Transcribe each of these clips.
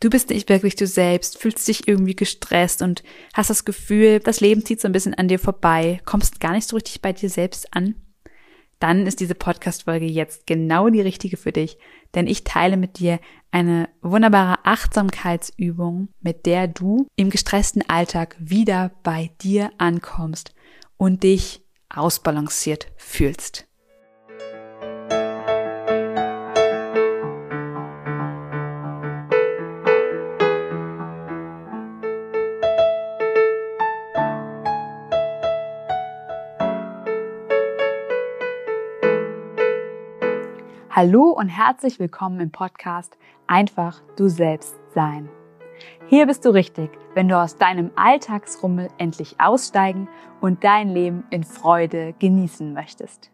Du bist nicht wirklich du selbst, fühlst dich irgendwie gestresst und hast das Gefühl, das Leben zieht so ein bisschen an dir vorbei, kommst gar nicht so richtig bei dir selbst an, dann ist diese Podcast-Folge jetzt genau die richtige für dich, denn ich teile mit dir eine wunderbare Achtsamkeitsübung, mit der du im gestressten Alltag wieder bei dir ankommst und dich ausbalanciert fühlst. Hallo und herzlich willkommen im Podcast Einfach du selbst sein. Hier bist du richtig, wenn du aus deinem Alltagsrummel endlich aussteigen und dein Leben in Freude genießen möchtest.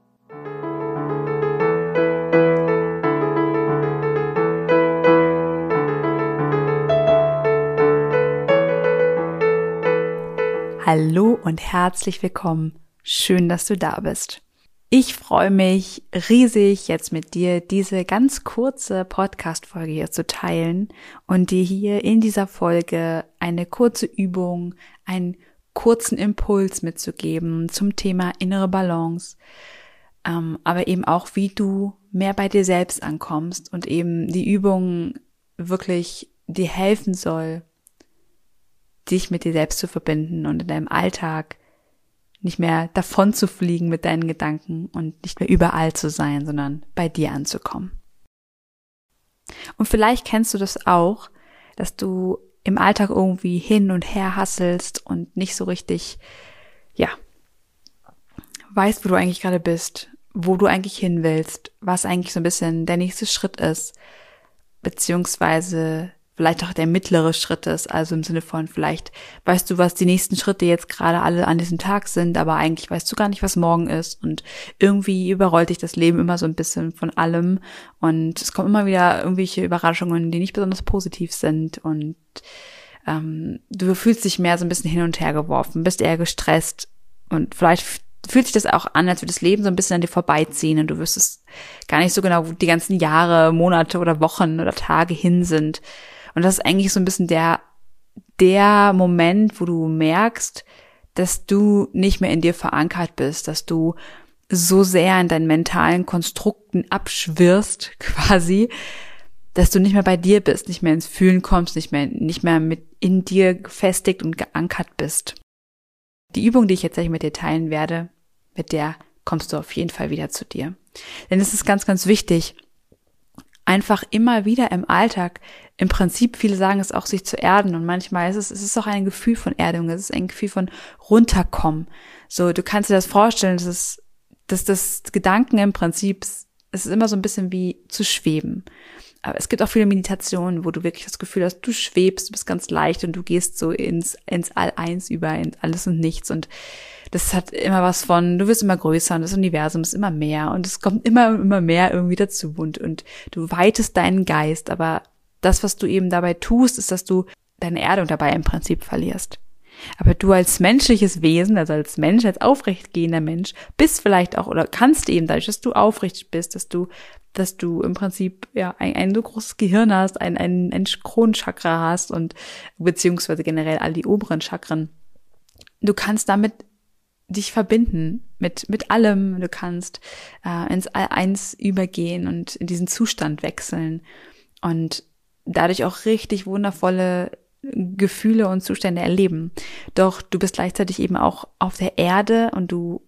Hallo und herzlich willkommen. Schön, dass du da bist. Ich freue mich riesig, jetzt mit dir diese ganz kurze Podcast-Folge hier zu teilen und dir hier in dieser Folge eine kurze Übung, einen kurzen Impuls mitzugeben zum Thema innere Balance, ähm, aber eben auch, wie du mehr bei dir selbst ankommst und eben die Übung wirklich dir helfen soll, dich mit dir selbst zu verbinden und in deinem Alltag nicht mehr davon zu fliegen mit deinen Gedanken und nicht mehr überall zu sein, sondern bei dir anzukommen. Und vielleicht kennst du das auch, dass du im Alltag irgendwie hin und her hasselst und nicht so richtig, ja, weißt, wo du eigentlich gerade bist, wo du eigentlich hin willst, was eigentlich so ein bisschen der nächste Schritt ist, beziehungsweise vielleicht auch der mittlere Schritt ist, also im Sinne von vielleicht weißt du, was die nächsten Schritte jetzt gerade alle an diesem Tag sind, aber eigentlich weißt du gar nicht, was morgen ist. Und irgendwie überrollt dich das Leben immer so ein bisschen von allem. Und es kommen immer wieder irgendwelche Überraschungen, die nicht besonders positiv sind. Und ähm, du fühlst dich mehr so ein bisschen hin und her geworfen, bist eher gestresst. Und vielleicht fühlt sich das auch an, als würde das Leben so ein bisschen an dir vorbeiziehen und du wüsstest gar nicht so genau, wo die ganzen Jahre, Monate oder Wochen oder Tage hin sind. Und das ist eigentlich so ein bisschen der, der Moment, wo du merkst, dass du nicht mehr in dir verankert bist, dass du so sehr in deinen mentalen Konstrukten abschwirrst, quasi, dass du nicht mehr bei dir bist, nicht mehr ins Fühlen kommst, nicht mehr, nicht mehr mit in dir gefestigt und geankert bist. Die Übung, die ich jetzt gleich mit dir teilen werde, mit der kommst du auf jeden Fall wieder zu dir. Denn es ist ganz, ganz wichtig, einfach immer wieder im Alltag, im Prinzip, viele sagen es auch, sich zu erden. Und manchmal ist es, es ist auch ein Gefühl von Erdung, es ist ein Gefühl von runterkommen. So, du kannst dir das vorstellen, dass es, dass das Gedanken im Prinzip, es ist immer so ein bisschen wie zu schweben. Aber es gibt auch viele Meditationen, wo du wirklich das Gefühl hast, du schwebst, du bist ganz leicht und du gehst so ins, ins All-Eins über, in alles und nichts. Und das hat immer was von, du wirst immer größer und das Universum ist immer mehr. Und es kommt immer immer mehr irgendwie dazu. Und, und du weitest deinen Geist, aber das, was du eben dabei tust, ist, dass du deine Erdung dabei im Prinzip verlierst. Aber du als menschliches Wesen, also als Mensch, als aufrechtgehender Mensch, bist vielleicht auch oder kannst eben dadurch, dass du aufrecht bist, dass du, dass du im Prinzip ja ein, ein so großes Gehirn hast, ein, ein, ein Kronchakra hast und beziehungsweise generell all die oberen Chakren. Du kannst damit dich verbinden mit, mit allem. Du kannst äh, ins All-Eins übergehen und in diesen Zustand wechseln und dadurch auch richtig wundervolle Gefühle und Zustände erleben. Doch du bist gleichzeitig eben auch auf der Erde und du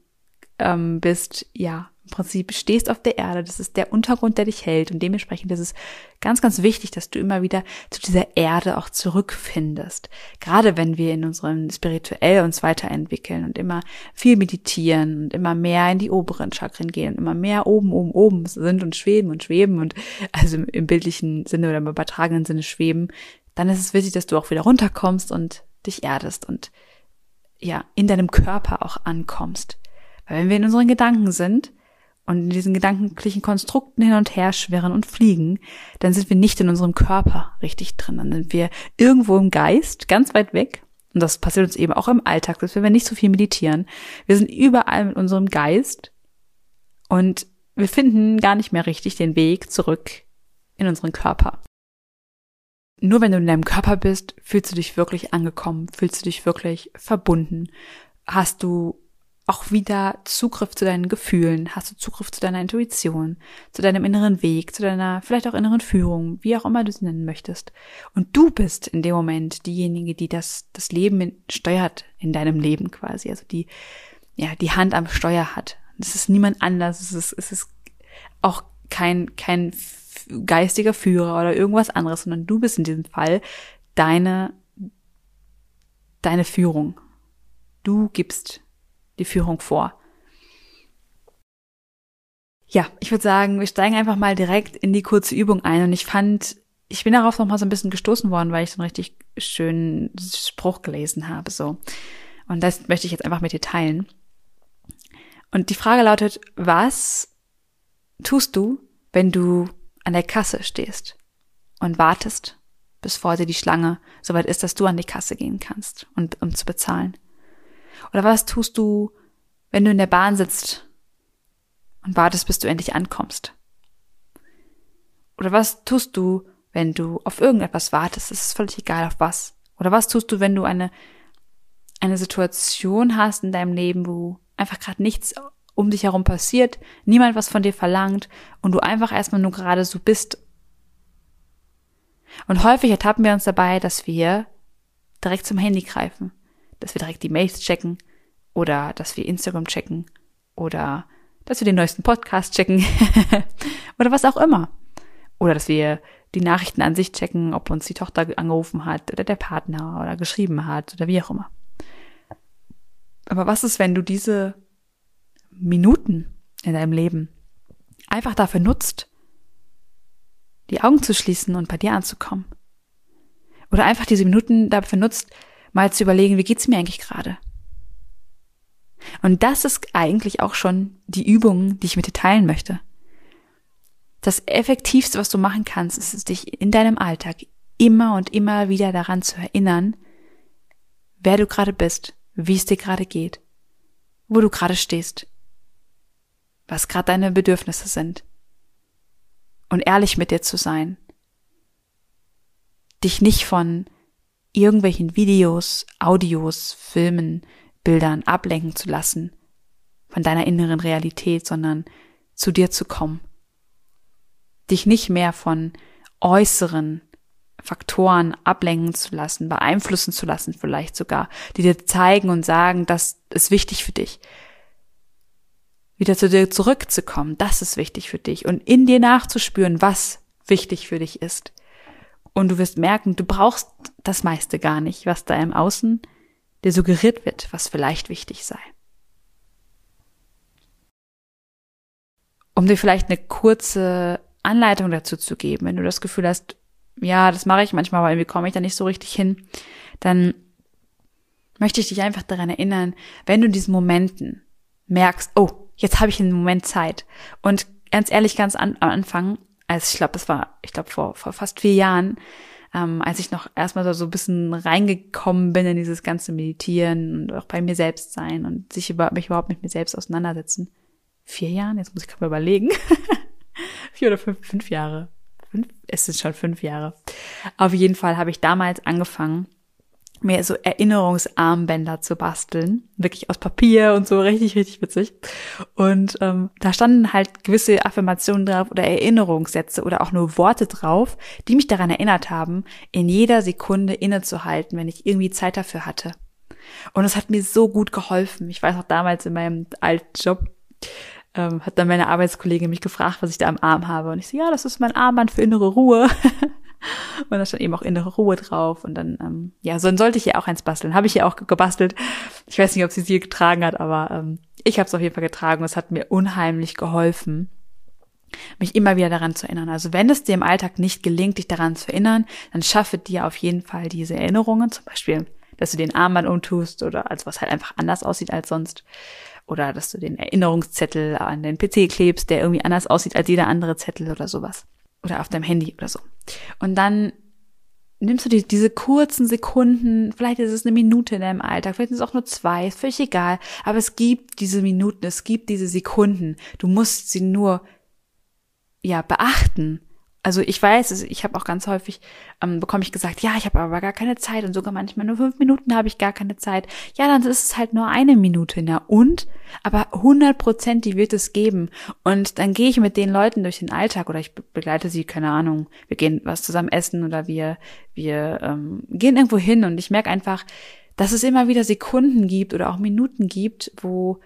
ähm, bist ja im Prinzip stehst auf der Erde, das ist der Untergrund, der dich hält und dementsprechend ist es ganz, ganz wichtig, dass du immer wieder zu dieser Erde auch zurückfindest. Gerade wenn wir in unserem spirituell uns weiterentwickeln und immer viel meditieren und immer mehr in die oberen Chakren gehen und immer mehr oben, oben, oben sind und schweben und schweben und also im bildlichen Sinne oder im übertragenen Sinne schweben, dann ist es wichtig, dass du auch wieder runterkommst und dich erdest und ja, in deinem Körper auch ankommst. Weil wenn wir in unseren Gedanken sind, und in diesen gedanklichen Konstrukten hin und her schwirren und fliegen, dann sind wir nicht in unserem Körper richtig drin. Dann sind wir irgendwo im Geist, ganz weit weg. Und das passiert uns eben auch im Alltag, dass wir nicht so viel meditieren. Wir sind überall mit unserem Geist und wir finden gar nicht mehr richtig den Weg zurück in unseren Körper. nur wenn du in deinem Körper bist, fühlst du dich wirklich angekommen, fühlst du dich wirklich verbunden, hast du auch wieder Zugriff zu deinen Gefühlen, hast du Zugriff zu deiner Intuition, zu deinem inneren Weg, zu deiner vielleicht auch inneren Führung, wie auch immer du sie nennen möchtest. Und du bist in dem Moment diejenige, die das, das Leben steuert in deinem Leben quasi, also die, ja, die Hand am Steuer hat. Es ist niemand anders, es ist, es ist auch kein, kein geistiger Führer oder irgendwas anderes, sondern du bist in diesem Fall deine, deine Führung. Du gibst die Führung vor. Ja, ich würde sagen, wir steigen einfach mal direkt in die kurze Übung ein und ich fand, ich bin darauf noch mal so ein bisschen gestoßen worden, weil ich so einen richtig schönen Spruch gelesen habe, so. Und das möchte ich jetzt einfach mit dir teilen. Und die Frage lautet, was tust du, wenn du an der Kasse stehst und wartest, bis vor dir die Schlange soweit ist, dass du an die Kasse gehen kannst und um zu bezahlen? Oder was tust du, wenn du in der Bahn sitzt und wartest, bis du endlich ankommst? Oder was tust du, wenn du auf irgendetwas wartest? Es ist völlig egal auf was. Oder was tust du, wenn du eine, eine Situation hast in deinem Leben, wo einfach gerade nichts um dich herum passiert, niemand was von dir verlangt und du einfach erstmal nur gerade so bist. Und häufig ertappen wir uns dabei, dass wir direkt zum Handy greifen dass wir direkt die Mails checken oder dass wir Instagram checken oder dass wir den neuesten Podcast checken oder was auch immer. Oder dass wir die Nachrichten an sich checken, ob uns die Tochter angerufen hat oder der Partner oder geschrieben hat oder wie auch immer. Aber was ist, wenn du diese Minuten in deinem Leben einfach dafür nutzt, die Augen zu schließen und bei dir anzukommen? Oder einfach diese Minuten dafür nutzt, mal zu überlegen, wie geht's mir eigentlich gerade? Und das ist eigentlich auch schon die Übung, die ich mit dir teilen möchte. Das effektivste, was du machen kannst, ist es, dich in deinem Alltag immer und immer wieder daran zu erinnern, wer du gerade bist, wie es dir gerade geht, wo du gerade stehst, was gerade deine Bedürfnisse sind. Und ehrlich mit dir zu sein. Dich nicht von irgendwelchen Videos, Audios, Filmen, Bildern ablenken zu lassen von deiner inneren Realität, sondern zu dir zu kommen. Dich nicht mehr von äußeren Faktoren ablenken zu lassen, beeinflussen zu lassen vielleicht sogar, die dir zeigen und sagen, das ist wichtig für dich. Wieder zu dir zurückzukommen, das ist wichtig für dich und in dir nachzuspüren, was wichtig für dich ist. Und du wirst merken, du brauchst das meiste gar nicht, was da im Außen dir suggeriert wird, was vielleicht wichtig sei. Um dir vielleicht eine kurze Anleitung dazu zu geben, wenn du das Gefühl hast, ja, das mache ich manchmal, aber irgendwie komme ich da nicht so richtig hin, dann möchte ich dich einfach daran erinnern, wenn du in diesen Momenten merkst, oh, jetzt habe ich einen Moment Zeit. Und ganz ehrlich, ganz an, am Anfang also ich glaube, das war, ich glaube, vor, vor fast vier Jahren, ähm, als ich noch erstmal so, so ein bisschen reingekommen bin in dieses ganze Meditieren und auch bei mir selbst sein und sich über, mich überhaupt mit mir selbst auseinandersetzen. Vier Jahren? Jetzt muss ich gerade mal überlegen. Vier oder fünf, fünf Jahre. Fünf? Es sind schon fünf Jahre. Auf jeden Fall habe ich damals angefangen, mir so Erinnerungsarmbänder zu basteln. Wirklich aus Papier und so, richtig, richtig witzig. Und ähm, da standen halt gewisse Affirmationen drauf oder Erinnerungssätze oder auch nur Worte drauf, die mich daran erinnert haben, in jeder Sekunde innezuhalten, wenn ich irgendwie Zeit dafür hatte. Und es hat mir so gut geholfen. Ich weiß auch damals in meinem alten Job, ähm, hat dann meine Arbeitskollegin mich gefragt, was ich da am Arm habe. Und ich so, ja, das ist mein Armband für innere Ruhe. und da stand eben auch innere Ruhe drauf. Und dann, ähm, ja, so dann sollte ich ja auch eins basteln. Habe ich ja auch gebastelt. Ich weiß nicht, ob sie sie getragen hat, aber ähm, ich habe es auf jeden Fall getragen es hat mir unheimlich geholfen, mich immer wieder daran zu erinnern. Also wenn es dir im Alltag nicht gelingt, dich daran zu erinnern, dann schaffe dir auf jeden Fall diese Erinnerungen, zum Beispiel, dass du den Armband umtust oder als was halt einfach anders aussieht als sonst. Oder dass du den Erinnerungszettel an den PC klebst, der irgendwie anders aussieht als jeder andere Zettel oder sowas oder auf deinem Handy oder so. Und dann nimmst du die, diese kurzen Sekunden, vielleicht ist es eine Minute in deinem Alltag, vielleicht ist es auch nur zwei, ist völlig egal, aber es gibt diese Minuten, es gibt diese Sekunden. Du musst sie nur, ja, beachten Also ich weiß, ich habe auch ganz häufig, ähm, bekomme ich gesagt, ja, ich habe aber gar keine Zeit und sogar manchmal nur fünf Minuten habe ich gar keine Zeit. Ja, dann ist es halt nur eine Minute, ja. Und, aber 100 Prozent, die wird es geben. Und dann gehe ich mit den Leuten durch den Alltag oder ich begleite sie, keine Ahnung, wir gehen was zusammen essen oder wir, wir ähm, gehen irgendwo hin und ich merke einfach, dass es immer wieder Sekunden gibt oder auch Minuten gibt, wo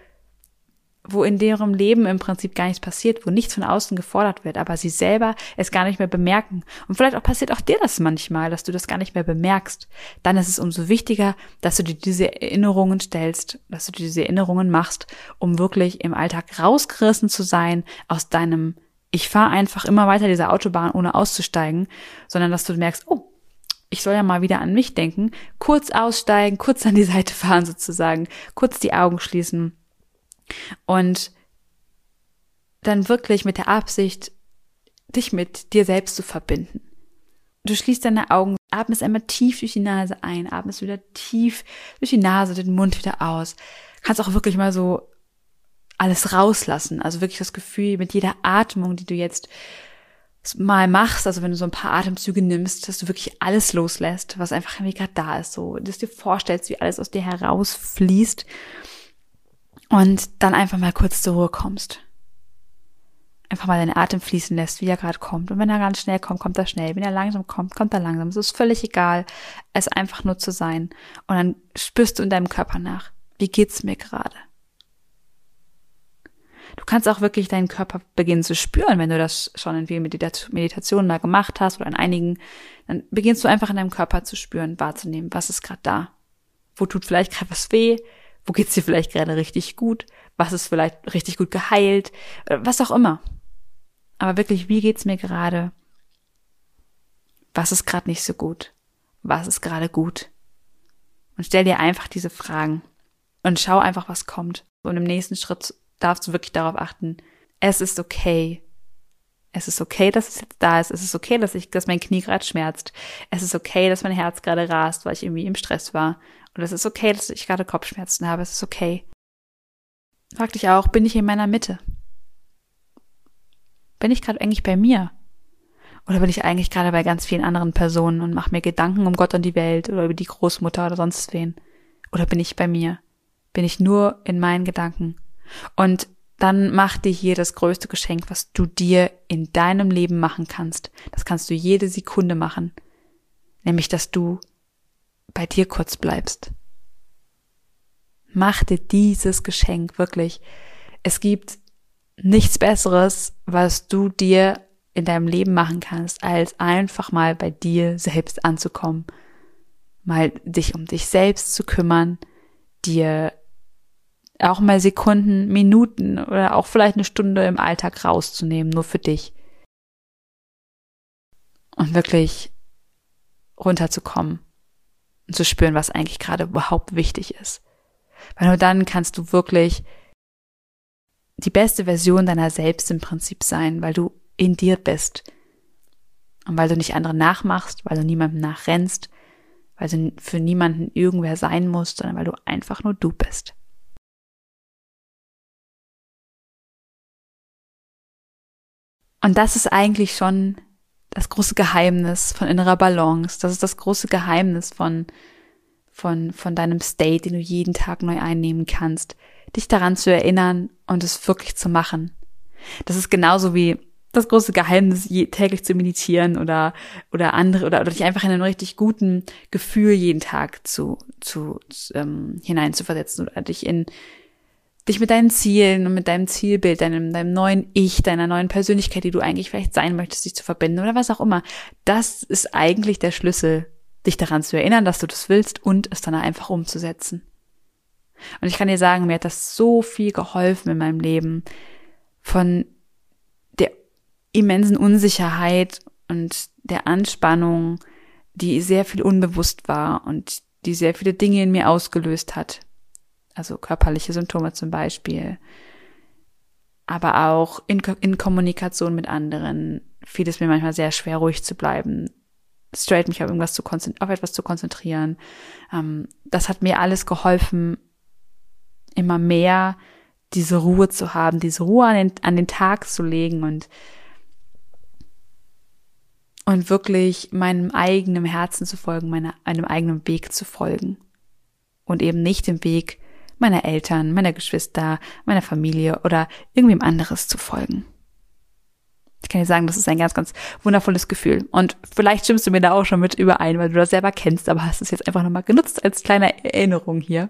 wo in deren Leben im Prinzip gar nichts passiert, wo nichts von außen gefordert wird, aber sie selber es gar nicht mehr bemerken. Und vielleicht auch passiert auch dir das manchmal, dass du das gar nicht mehr bemerkst. Dann ist es umso wichtiger, dass du dir diese Erinnerungen stellst, dass du dir diese Erinnerungen machst, um wirklich im Alltag rausgerissen zu sein aus deinem ich fahre einfach immer weiter diese Autobahn, ohne auszusteigen, sondern dass du merkst, oh, ich soll ja mal wieder an mich denken, kurz aussteigen, kurz an die Seite fahren sozusagen, kurz die Augen schließen und dann wirklich mit der Absicht, dich mit dir selbst zu verbinden. Du schließt deine Augen, atmest einmal tief durch die Nase ein, atmest wieder tief durch die Nase, den Mund wieder aus. Kannst auch wirklich mal so alles rauslassen. Also wirklich das Gefühl, mit jeder Atmung, die du jetzt mal machst, also wenn du so ein paar Atemzüge nimmst, dass du wirklich alles loslässt, was einfach irgendwie gerade da ist, so, dass du dir vorstellst, wie alles aus dir herausfließt und dann einfach mal kurz zur Ruhe kommst. Einfach mal deinen Atem fließen lässt, wie er gerade kommt. Und wenn er ganz schnell kommt, kommt er schnell. Wenn er langsam kommt, kommt er langsam. Es ist völlig egal, es einfach nur zu sein. Und dann spürst du in deinem Körper nach. Wie geht's mir gerade? Du kannst auch wirklich deinen Körper beginnen zu spüren, wenn du das schon in vielen Meditationen mal gemacht hast oder in einigen, dann beginnst du einfach in deinem Körper zu spüren, wahrzunehmen, was ist gerade da. Wo tut vielleicht gerade was weh? Wo geht's dir vielleicht gerade richtig gut? Was ist vielleicht richtig gut geheilt? Was auch immer. Aber wirklich, wie geht's mir gerade? Was ist gerade nicht so gut? Was ist gerade gut? Und stell dir einfach diese Fragen und schau einfach, was kommt. Und im nächsten Schritt darfst du wirklich darauf achten, es ist okay. Es ist okay, dass es jetzt da ist. Es ist okay, dass ich, dass mein Knie gerade schmerzt. Es ist okay, dass mein Herz gerade rast, weil ich irgendwie im Stress war. Und es ist okay, dass ich gerade Kopfschmerzen habe. Es ist okay. Frag dich auch, bin ich in meiner Mitte? Bin ich gerade eigentlich bei mir? Oder bin ich eigentlich gerade bei ganz vielen anderen Personen und mache mir Gedanken um Gott und die Welt oder über die Großmutter oder sonst wen? Oder bin ich bei mir? Bin ich nur in meinen Gedanken? Und dann mach dir hier das größte Geschenk, was du dir in deinem Leben machen kannst. Das kannst du jede Sekunde machen. Nämlich, dass du bei dir kurz bleibst. Mach dir dieses Geschenk wirklich. Es gibt nichts Besseres, was du dir in deinem Leben machen kannst, als einfach mal bei dir selbst anzukommen. Mal dich um dich selbst zu kümmern, dir auch mal Sekunden, Minuten oder auch vielleicht eine Stunde im Alltag rauszunehmen, nur für dich. Und wirklich runterzukommen und zu spüren, was eigentlich gerade überhaupt wichtig ist. Weil nur dann kannst du wirklich die beste Version deiner selbst im Prinzip sein, weil du in dir bist. Und weil du nicht andere nachmachst, weil du niemandem nachrennst, weil du für niemanden irgendwer sein musst, sondern weil du einfach nur du bist. Und das ist eigentlich schon das große Geheimnis von innerer Balance. Das ist das große Geheimnis von, von, von deinem State, den du jeden Tag neu einnehmen kannst. Dich daran zu erinnern und es wirklich zu machen. Das ist genauso wie das große Geheimnis, täglich zu meditieren oder, oder andere, oder, oder dich einfach in einen richtig guten Gefühl jeden Tag zu, zu, ähm, zu versetzen oder dich in, dich mit deinen Zielen und mit deinem Zielbild, deinem, deinem neuen Ich, deiner neuen Persönlichkeit, die du eigentlich vielleicht sein möchtest, dich zu verbinden oder was auch immer. Das ist eigentlich der Schlüssel, dich daran zu erinnern, dass du das willst und es dann einfach umzusetzen. Und ich kann dir sagen, mir hat das so viel geholfen in meinem Leben von der immensen Unsicherheit und der Anspannung, die sehr viel unbewusst war und die sehr viele Dinge in mir ausgelöst hat also körperliche Symptome zum Beispiel, aber auch in, in Kommunikation mit anderen fiel es mir manchmal sehr schwer, ruhig zu bleiben, straight mich auf irgendwas zu auf etwas zu konzentrieren. Ähm, das hat mir alles geholfen, immer mehr diese Ruhe zu haben, diese Ruhe an den, an den Tag zu legen und und wirklich meinem eigenen Herzen zu folgen, meiner, einem eigenen Weg zu folgen. Und eben nicht dem Weg meiner Eltern, meiner Geschwister, meiner Familie oder irgendwem anderes zu folgen. Ich kann dir sagen, das ist ein ganz, ganz wundervolles Gefühl. Und vielleicht stimmst du mir da auch schon mit überein, weil du das selber kennst, aber hast es jetzt einfach nochmal genutzt als kleine Erinnerung hier.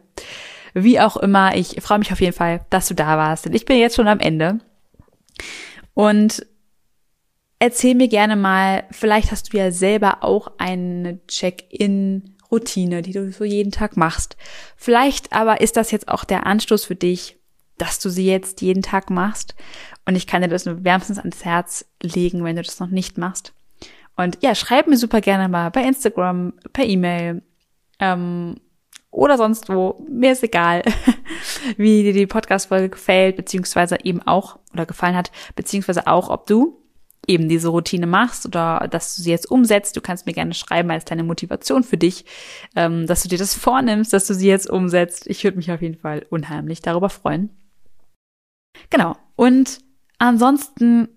Wie auch immer, ich freue mich auf jeden Fall, dass du da warst. Denn ich bin jetzt schon am Ende. Und erzähl mir gerne mal, vielleicht hast du ja selber auch eine Check-in-Routine, die du so jeden Tag machst. Vielleicht aber ist das jetzt auch der Anstoß für dich, dass du sie jetzt jeden Tag machst. Und ich kann dir das nur wärmstens ans Herz legen, wenn du das noch nicht machst. Und ja, schreib mir super gerne mal bei Instagram, per E-Mail ähm, oder sonst wo. Mir ist egal, wie dir die Podcast-Folge gefällt, beziehungsweise eben auch oder gefallen hat, beziehungsweise auch, ob du eben diese Routine machst oder dass du sie jetzt umsetzt. Du kannst mir gerne schreiben als deine Motivation für dich, ähm, dass du dir das vornimmst, dass du sie jetzt umsetzt. Ich würde mich auf jeden Fall unheimlich darüber freuen. Genau. Und ansonsten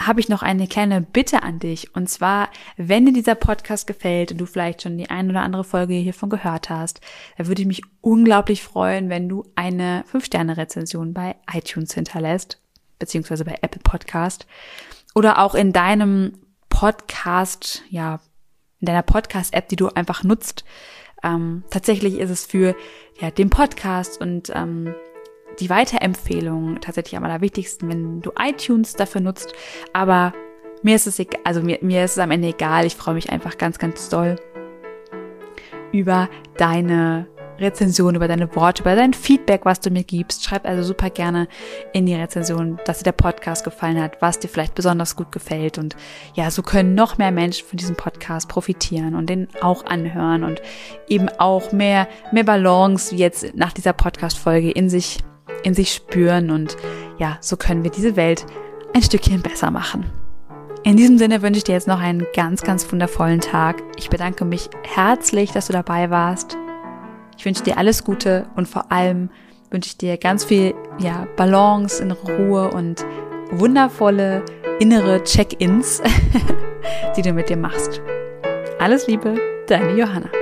habe ich noch eine kleine Bitte an dich. Und zwar, wenn dir dieser Podcast gefällt und du vielleicht schon die ein oder andere Folge hiervon gehört hast, da würde ich mich unglaublich freuen, wenn du eine 5-Sterne-Rezension bei iTunes hinterlässt, beziehungsweise bei Apple Podcast. Oder auch in deinem Podcast, ja, in deiner Podcast-App, die du einfach nutzt. Ähm, tatsächlich ist es für ja, den Podcast und ähm, die Weiterempfehlung tatsächlich am allerwichtigsten, wenn du iTunes dafür nutzt. Aber mir ist es egal, also mir, mir ist es am Ende egal. Ich freue mich einfach ganz, ganz doll über deine Rezension, über deine Worte, über dein Feedback, was du mir gibst. Schreib also super gerne in die Rezension, dass dir der Podcast gefallen hat, was dir vielleicht besonders gut gefällt. Und ja, so können noch mehr Menschen von diesem Podcast profitieren und den auch anhören und eben auch mehr, mehr Balance jetzt nach dieser Podcast-Folge in sich in sich spüren und ja, so können wir diese Welt ein Stückchen besser machen. In diesem Sinne wünsche ich dir jetzt noch einen ganz, ganz wundervollen Tag. Ich bedanke mich herzlich, dass du dabei warst. Ich wünsche dir alles Gute und vor allem wünsche ich dir ganz viel ja, Balance, innere Ruhe und wundervolle innere Check-ins, die du mit dir machst. Alles Liebe, deine Johanna.